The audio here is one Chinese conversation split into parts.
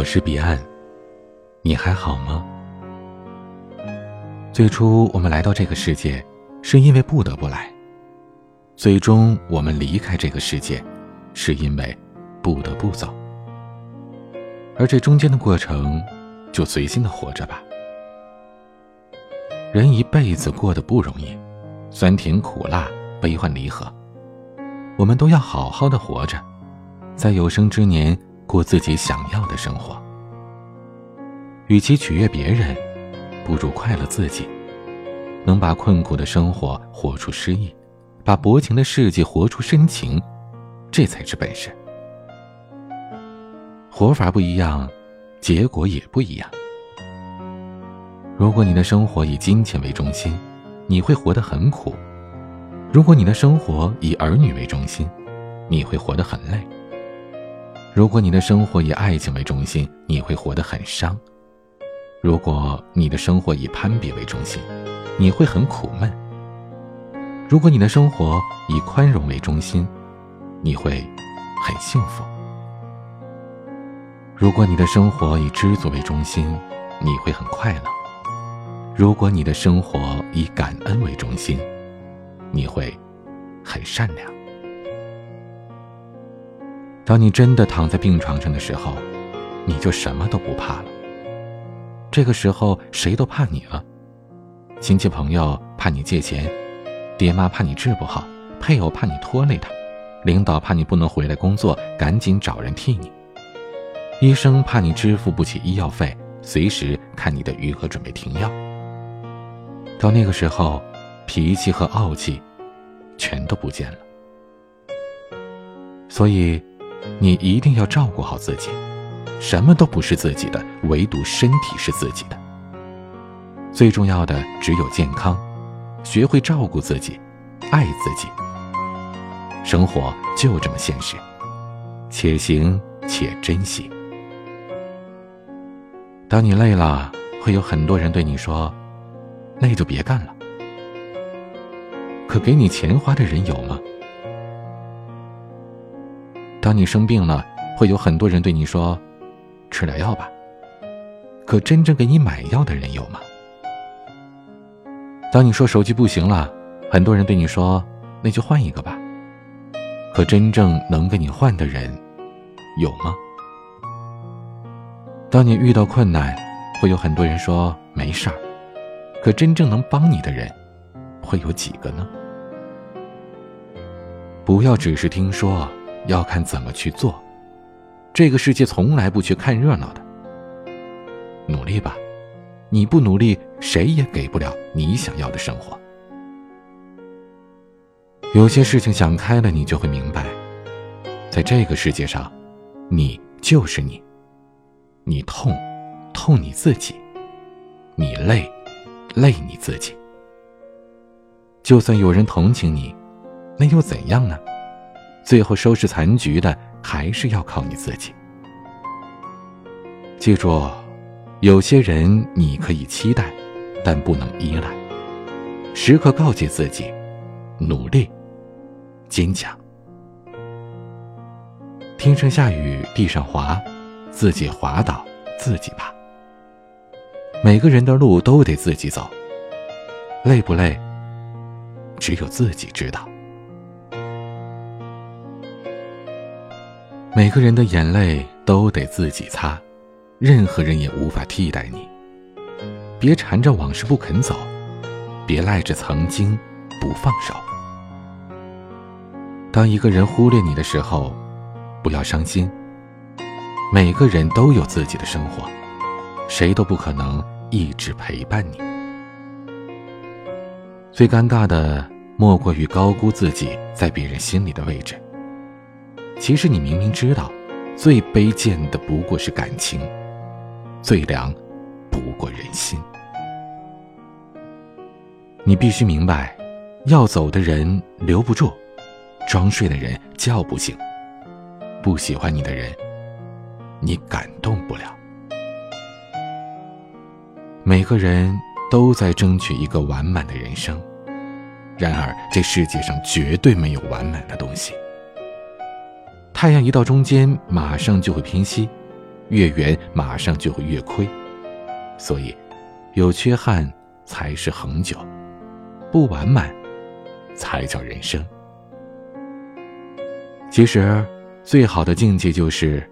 我是彼岸，你还好吗？最初我们来到这个世界，是因为不得不来；最终我们离开这个世界，是因为不得不走。而这中间的过程，就随心的活着吧。人一辈子过得不容易，酸甜苦辣，悲欢离合，我们都要好好的活着，在有生之年。过自己想要的生活，与其取悦别人，不如快乐自己。能把困苦的生活活出诗意，把薄情的世界活出深情，这才是本事。活法不一样，结果也不一样。如果你的生活以金钱为中心，你会活得很苦；如果你的生活以儿女为中心，你会活得很累。如果你的生活以爱情为中心，你会活得很伤；如果你的生活以攀比为中心，你会很苦闷；如果你的生活以宽容为中心，你会很幸福；如果你的生活以知足为中心，你会很快乐；如果你的生活以感恩为中心，你会很善良。当你真的躺在病床上的时候，你就什么都不怕了。这个时候，谁都怕你了，亲戚朋友怕你借钱，爹妈怕你治不好，配偶怕你拖累他，领导怕你不能回来工作，赶紧找人替你，医生怕你支付不起医药费，随时看你的余额准备停药。到那个时候，脾气和傲气全都不见了，所以。你一定要照顾好自己，什么都不是自己的，唯独身体是自己的。最重要的只有健康，学会照顾自己，爱自己。生活就这么现实，且行且珍惜。当你累了，会有很多人对你说：“累就别干了。”可给你钱花的人有吗？当你生病了，会有很多人对你说：“吃点药吧。”可真正给你买药的人有吗？当你说手机不行了，很多人对你说：“那就换一个吧。”可真正能给你换的人有吗？当你遇到困难，会有很多人说没事儿，可真正能帮你的人会有几个呢？不要只是听说。要看怎么去做，这个世界从来不缺看热闹的。努力吧，你不努力，谁也给不了你想要的生活。有些事情想开了，你就会明白，在这个世界上，你就是你。你痛，痛你自己；你累，累你自己。就算有人同情你，那又怎样呢？最后收拾残局的还是要靠你自己。记住，有些人你可以期待，但不能依赖。时刻告诫自己，努力，坚强。天上下雨，地上滑，自己滑倒，自己爬。每个人的路都得自己走，累不累，只有自己知道。每个人的眼泪都得自己擦，任何人也无法替代你。别缠着往事不肯走，别赖着曾经不放手。当一个人忽略你的时候，不要伤心。每个人都有自己的生活，谁都不可能一直陪伴你。最尴尬的莫过于高估自己在别人心里的位置。其实你明明知道，最卑贱的不过是感情，最凉不过人心。你必须明白，要走的人留不住，装睡的人叫不醒，不喜欢你的人，你感动不了。每个人都在争取一个完满的人生，然而这世界上绝对没有完满的东西。太阳一到中间，马上就会偏西；月圆马上就会越亏。所以，有缺憾才是恒久，不完满才叫人生。其实，最好的境界就是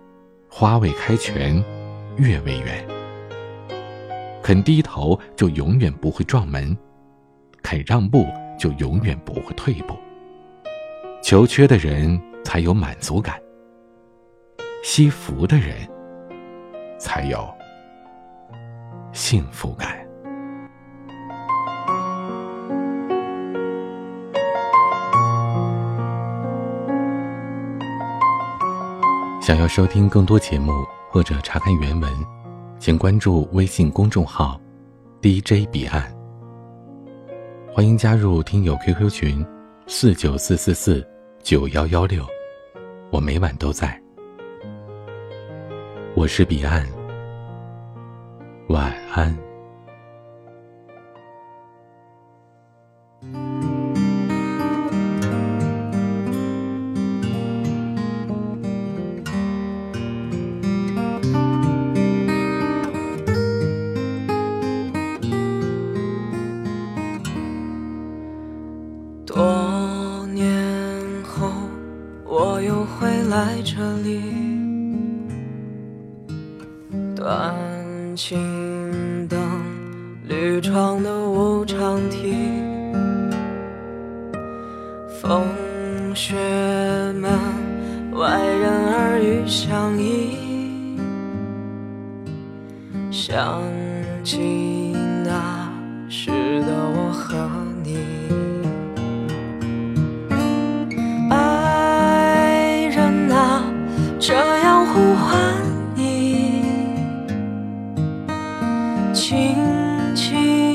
花未开全，月未圆。肯低头，就永远不会撞门；肯让步，就永远不会退步。求缺的人才有满足感，惜福的人才有幸福感。想要收听更多节目或者查看原文，请关注微信公众号 “DJ 彼岸”。欢迎加入听友 QQ 群：四九四四四九幺幺六，我每晚都在。我是彼岸，晚安。多又会来这里，短青灯，绿窗的无常题，风雪门，外人耳语相依，想起那时的我。轻轻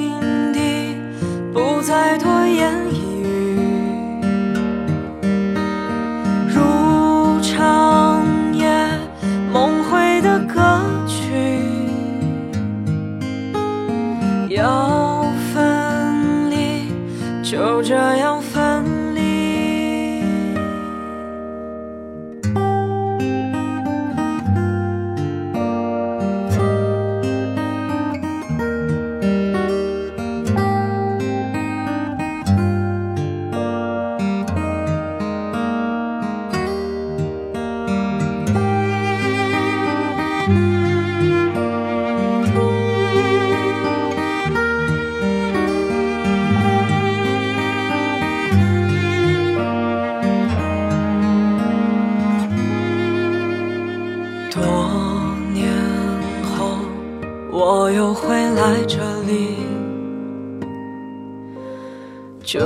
酒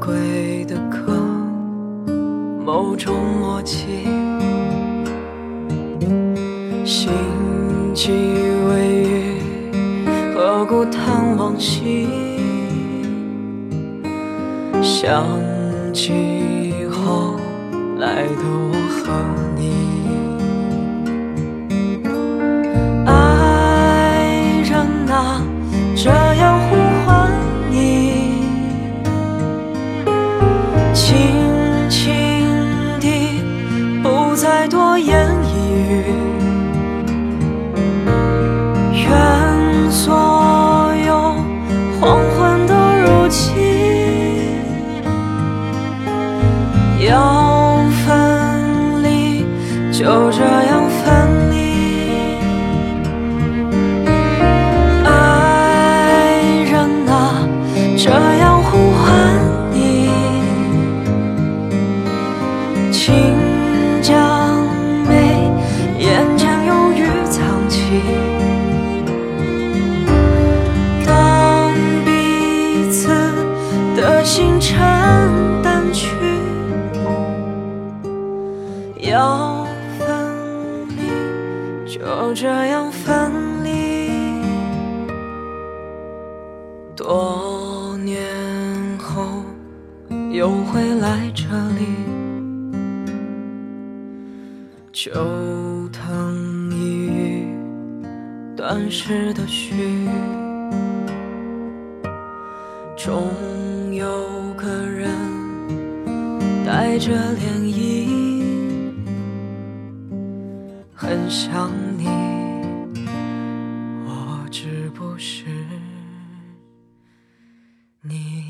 鬼的歌，某种默契，心悸微雨，何故叹往昔？想起后来的我和你。这样呼唤你请将眉眼间忧郁藏起当彼此的星辰淡去要分离就这样分离多又会来这里，旧藤一语，断时的序。终有个人带着涟漪，很想你，我只不是你。